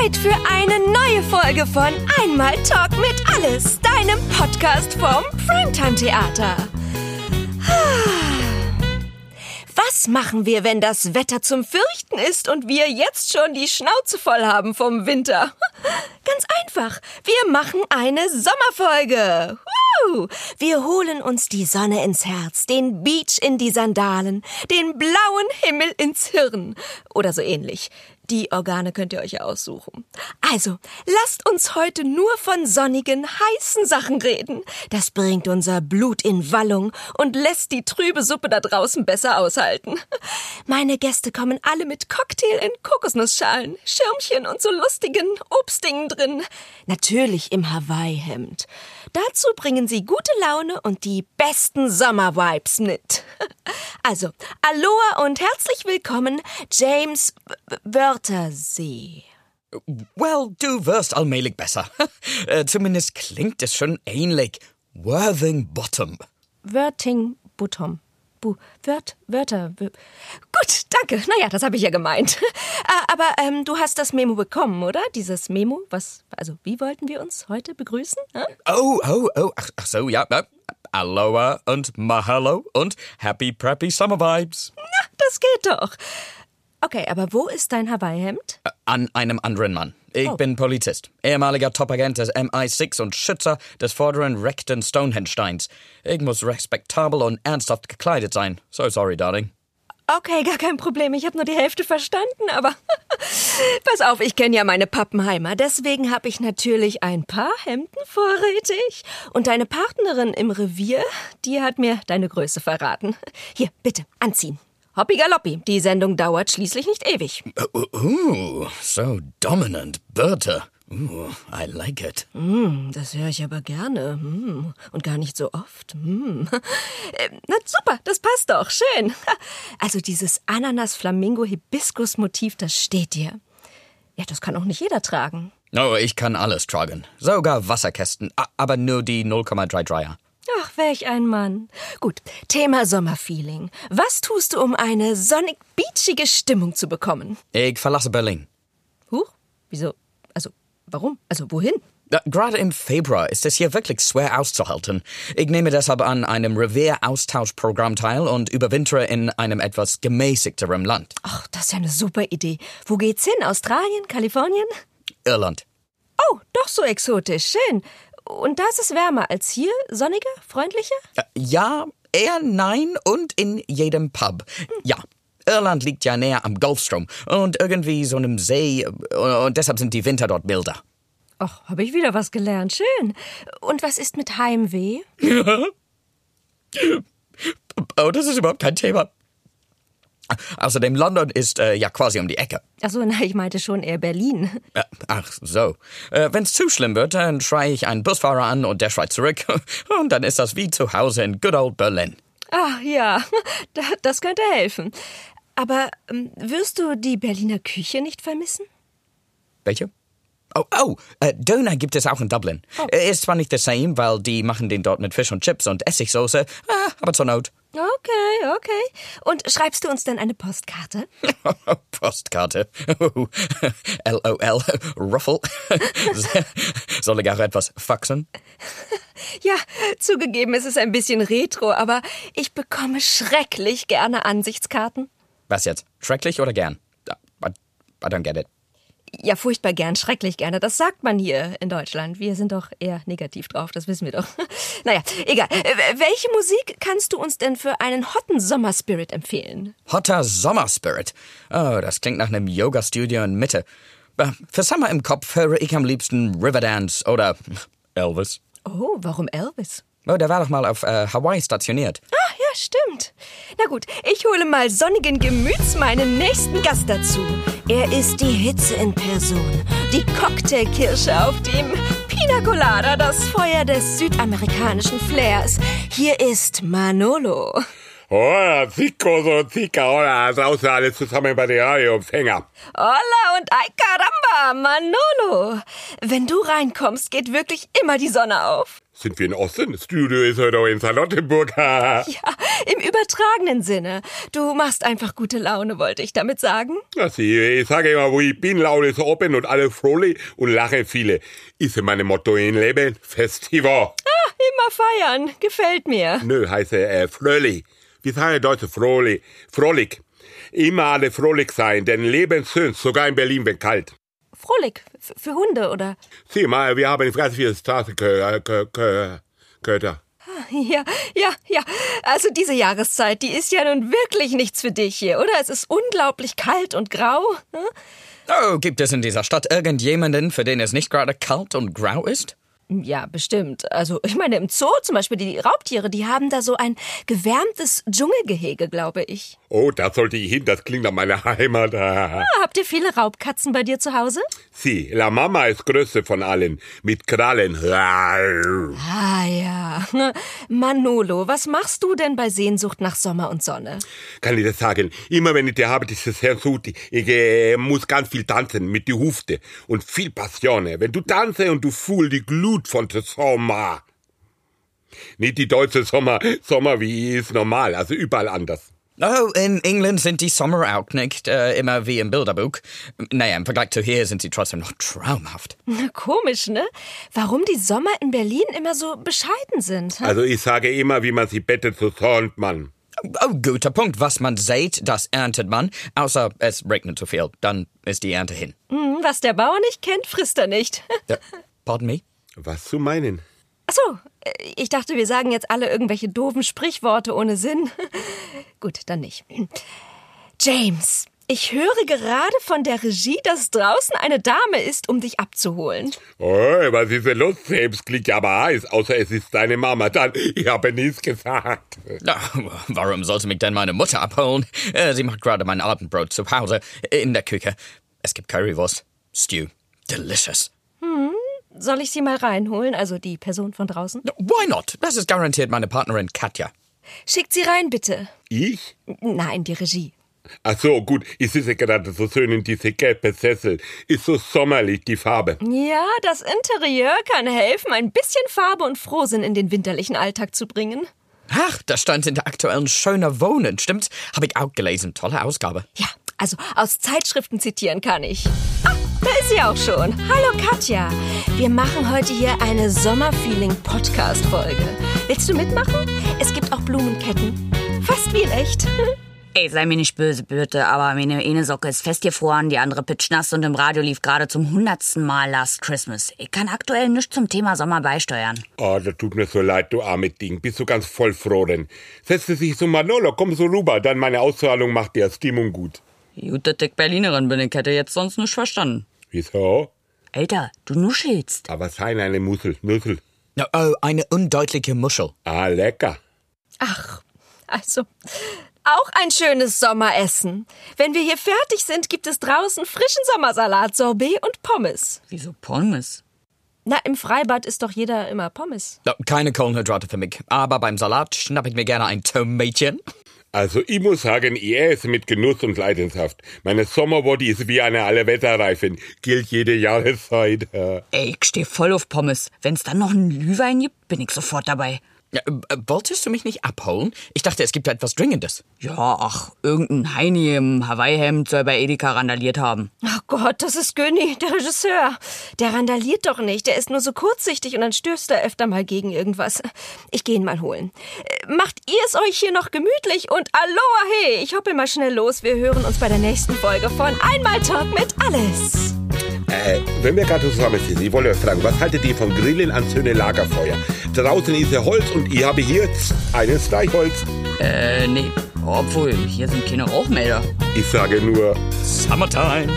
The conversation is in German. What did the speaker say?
Zeit für eine neue Folge von Einmal Talk mit Alles, deinem Podcast vom Primetime Theater. Was machen wir, wenn das Wetter zum Fürchten ist und wir jetzt schon die Schnauze voll haben vom Winter? Ganz einfach. Wir machen eine Sommerfolge. Wir holen uns die Sonne ins Herz, den Beach in die Sandalen, den blauen Himmel ins Hirn oder so ähnlich. Die Organe könnt ihr euch aussuchen. Also, lasst uns heute nur von sonnigen, heißen Sachen reden. Das bringt unser Blut in Wallung und lässt die trübe Suppe da draußen besser aushalten. Meine Gäste kommen alle mit Cocktail in Kokosnussschalen, Schirmchen und so lustigen Obstdingen drin. Natürlich im Hawaii-Hemd. Dazu bringen sie gute Laune und die besten Sommervibes mit. Also, Aloha und herzlich willkommen, James Wörthersee. Well, du wirst allmählich besser. Äh, Zumindest klingt es schon ähnlich. Worthing Bottom. Wörting Buttom. Bu Wört, Wörter. w- Gut, danke. Naja, das habe ich ja gemeint. Ah, Aber ähm, du hast das Memo bekommen, oder? Dieses Memo? Was, also, wie wollten wir uns heute begrüßen? Hä? Oh, oh, oh, ach, ach so, ja. äh, Aloha und Mahalo und Happy Preppy Summer Vibes. Na, das geht doch. Okay, aber wo ist dein Hawaii-Hemd? Äh, An einem anderen Mann. Ich Oh. bin Polizist, ehemaliger Topagent des MI6 und Schützer des vorderen rechten Stonehenge-Steins. Ich muss respektabel und ernsthaft gekleidet sein. So sorry, darling. Okay, gar kein Problem. Ich habe nur die Hälfte verstanden, aber pass auf, ich kenne ja meine Pappenheimer. Deswegen habe ich natürlich ein paar Hemden vorrätig. Und deine Partnerin im Revier, die hat mir deine Größe verraten. Hier, bitte, anziehen. Hoppi galoppi, die Sendung dauert schließlich nicht ewig. Ooh, ooh, so dominant, Bertha. Ooh, I like it. Hm, das höre ich aber gerne. Hm, und gar nicht so oft. Äh, Na super, das passt doch. Schön. Also dieses Ananas-Flamingo-Hibiskus-Motiv, das steht dir. Ja, das kann auch nicht jeder tragen. Oh, ich kann alles tragen. Sogar Wasserkästen, aber nur die 0,33er. Ach, welch ein Mann. Gut, Thema Sommerfeeling. Was tust du, um eine sonnig beachige Stimmung zu bekommen? Ich verlasse Berlin. Huch, wieso? Also, warum? Also, wohin? Gerade im Februar ist es hier wirklich schwer auszuhalten. Ich nehme deshalb an einem Revier-Austauschprogramm teil und überwintere in einem etwas gemäßigterem Land. Ach, das ist ja eine super Idee. Wo geht's hin? Australien? Kalifornien? Irland. Oh, doch so exotisch. Schön. Und da ist es wärmer als hier? Sonniger? Freundlicher? Äh, Ja, eher nein und in jedem Pub. Ja. Irland liegt ja näher am Golfstrom und irgendwie so einem See äh, und deshalb sind die Winter dort milder. Ach, habe ich wieder was gelernt. Schön. Und was ist mit Heimweh? Oh, das ist überhaupt kein Thema. Außerdem London ist äh, ja quasi um die Ecke. Achso, na, ich meinte schon eher Berlin. Äh, Ach so. Äh, Wenn's zu schlimm wird, dann schreie ich einen Busfahrer an und der schreit zurück. Und dann ist das wie zu Hause in good old Berlin. Ah, ja, da- das könnte helfen. Aber ähm, wirst du die Berliner Küche nicht vermissen? Welche? Oh, oh, äh, Döner gibt es auch in Dublin. Äh, Ist zwar nicht the same, weil die machen den dort mit Fisch und Chips und Essigsoße, ah, aber zur Not. Okay, okay. Und schreibst du uns denn eine Postkarte? Postkarte. Oh, LOL. Ruffle. Soll ich auch etwas faxen? Ja, zugegeben, es ist ein bisschen retro, aber ich bekomme schrecklich gerne Ansichtskarten. Was jetzt? Schrecklich oder gern? I, I don't get it. Ja, furchtbar gern, schrecklich gerne. Das sagt man hier in Deutschland. Wir sind doch eher negativ drauf, das wissen wir doch. Naja, egal. Äh, Welche Musik kannst du uns denn für einen hotten Sommerspirit empfehlen? Hotter Sommerspirit. Oh, das klingt nach einem Yoga-Studio in Mitte. Äh, Für Summer im Kopf höre ich am liebsten Riverdance oder Elvis. Oh, warum Elvis? Oh, der war doch mal auf äh, Hawaii stationiert. Ah, ja, stimmt. Na gut, ich hole mal sonnigen Gemüts meinen nächsten Gast dazu. Er ist die Hitze in Person, die Cocktailkirsche auf dem Pina Colada, das Feuer des südamerikanischen Flairs. Hier ist Manolo. Hola, chicos und chica, hola, draußen alle zusammen bei den Radioempfänger. Hola und ay caramba, Manolo. Wenn du reinkommst, geht wirklich immer die Sonne auf. Sind wir in Osten? Das Studio ist heute in Charlottenburg. Ja, im übertragenen Sinne. Du machst einfach gute Laune, wollte ich damit sagen. Ich sage immer, wo ich bin, Laune ist open und alle fröhlich und lachen viele. Ist mein Motto im Leben. Festival. Ah, immer feiern. Gefällt mir. Nö, heiße äh, fröhlich. Wie sagen Deutsche fröhlich? Fröhlich. Immer alle fröhlich sein, denn Leben schön, sogar in Berlin, wenn kalt. Frohlich. F für Hunde, oder? Sieh mal, wir haben ganz viele Straßenköter. Ja, ja, ja. Also diese Jahreszeit, die ist ja nun wirklich nichts für dich hier, oder? Es ist unglaublich kalt und grau. Hm? Oh, gibt es in dieser Stadt irgendjemanden, für den es nicht gerade kalt und grau ist? Ja, bestimmt. Also ich meine, im Zoo zum Beispiel, die Raubtiere, die haben da so ein gewärmtes Dschungelgehege, glaube ich. Oh, da sollte ich hin, das klingt nach meiner Heimat. Ah, habt ihr viele Raubkatzen bei dir zu Hause? Sie, la Mama ist größte von allen, mit Krallen. Ah. Manolo, was machst du denn bei Sehnsucht nach Sommer und Sonne? Kann ich das sagen? Immer wenn ich die habe, dieses Sehnsucht, ich äh, muss ganz viel tanzen mit die Hufte und viel Passion. Wenn du tanze und du fühlst die Glut von der Sommer. Nicht die deutsche Sommer, Sommer wie ist normal, also überall anders. Oh, in England sind die Sommer auch nicht äh, immer wie im Bilderbuch. Naja, im Vergleich zu hier sind sie trotzdem noch traumhaft. Komisch, ne? Warum die Sommer in Berlin immer so bescheiden sind. Hä? Also ich sage immer, wie man sie bettet, so säumt man. Oh, guter Punkt. Was man sät, das erntet man. Außer es regnet zu viel. Dann ist die Ernte hin. Hm, was der Bauer nicht kennt, frisst er nicht. Pardon me? Was zu meinen? Ach so, äh, ich dachte, wir sagen jetzt alle irgendwelche doofen Sprichworte ohne Sinn. Gut, dann nicht. James, ich höre gerade von der Regie, dass draußen eine Dame ist, um dich abzuholen. Oh, was ist denn los? Selbst klingt ja aber heiß, außer es ist deine Mama. Dann, ich habe nichts gesagt. Na, warum sollte mich denn meine Mutter abholen? Äh, Sie macht gerade mein Abendbrot zu Hause in der Küche. Es gibt Currywurst, Stew, delicious. Soll ich sie mal reinholen, also die Person von draußen? Why not? Das ist garantiert meine Partnerin Katja. Schickt sie rein, bitte. Ich? Nein, die Regie. Ach so, gut. Ich sitze gerade so schön in diese gelbe Sessel. Ist so sommerlich, die Farbe. Ja, das Interieur kann helfen, ein bisschen Farbe und Frohsinn in den winterlichen Alltag zu bringen. Ach, das stand in der aktuellen Schöner Wohnen, stimmt? Habe ich auch gelesen. Tolle Ausgabe. Ja, also aus Zeitschriften zitieren kann ich. Ah, sie auch schon. Hallo Katja. Wir machen heute hier eine Sommerfeeling-Podcast-Folge. Willst du mitmachen? Es gibt auch Blumenketten. Fast wie in echt. Ey, sei mir nicht böse, bitte, aber meine eine Socke ist festgefroren, die andere pitschnass und im Radio lief gerade zum hundertsten Mal Last Christmas. Ich kann aktuell nichts zum Thema Sommer beisteuern. Oh, das tut mir so leid, du arme Ding. Bist du ganz voll froh denn? Setze sich so Manolo, komm so rüber, dann meine Ausstrahlung macht dir Stimmung gut. Gut, dass ich Berlinerin bin, ich hätte jetzt sonst nicht verstanden. Wieso? Alter, du nuschelst. Aber sein eine Mussel, Nussel. Oh, eine undeutliche Muschel. Ah, lecker. Ach, also. Auch ein schönes Sommeressen. Wenn wir hier fertig sind, gibt es draußen frischen Sommersalat, Sorbet und Pommes. Wieso Pommes? Na, im Freibad ist doch jeder immer Pommes. Keine Kohlenhydrate für mich. Aber beim Salat schnapp ich mir gerne ein Tomatchen. Also ich muss sagen, ich esse mit Genuss und Leidenschaft. Meine Sommerbody ist wie eine Allewetterreifen. Gilt jede Jahreszeit. Ja. Ey, ich steh voll auf Pommes. Wenn's dann noch einen Glühwein gibt, bin ich sofort dabei. Ja, äh, wolltest du mich nicht abholen? Ich dachte, es gibt etwas Dringendes. Ja, ach, irgendein Heini im Hawaii-Hemd soll bei Edeka randaliert haben. Oh Gott, das ist Günni, der Regisseur. Der randaliert doch nicht. Der ist nur so kurzsichtig und dann stößt er öfter mal gegen irgendwas. Ich geh ihn mal holen. Äh, Macht ihr es euch hier noch gemütlich und aloha hey, ich hoppel mal schnell los. Wir hören uns bei der nächsten Folge von Einmal Talk mit Alles. Äh, wenn wir gerade zusammen sind, ich wollte euch fragen, was haltet ihr von Grillen an schöne Lagerfeuer? Draußen ist ja Holz und ich habe hier ein Streichholz. Äh, nee. Obwohl, hier sind keine Rauchmelder. Ich sage nur, Summertime.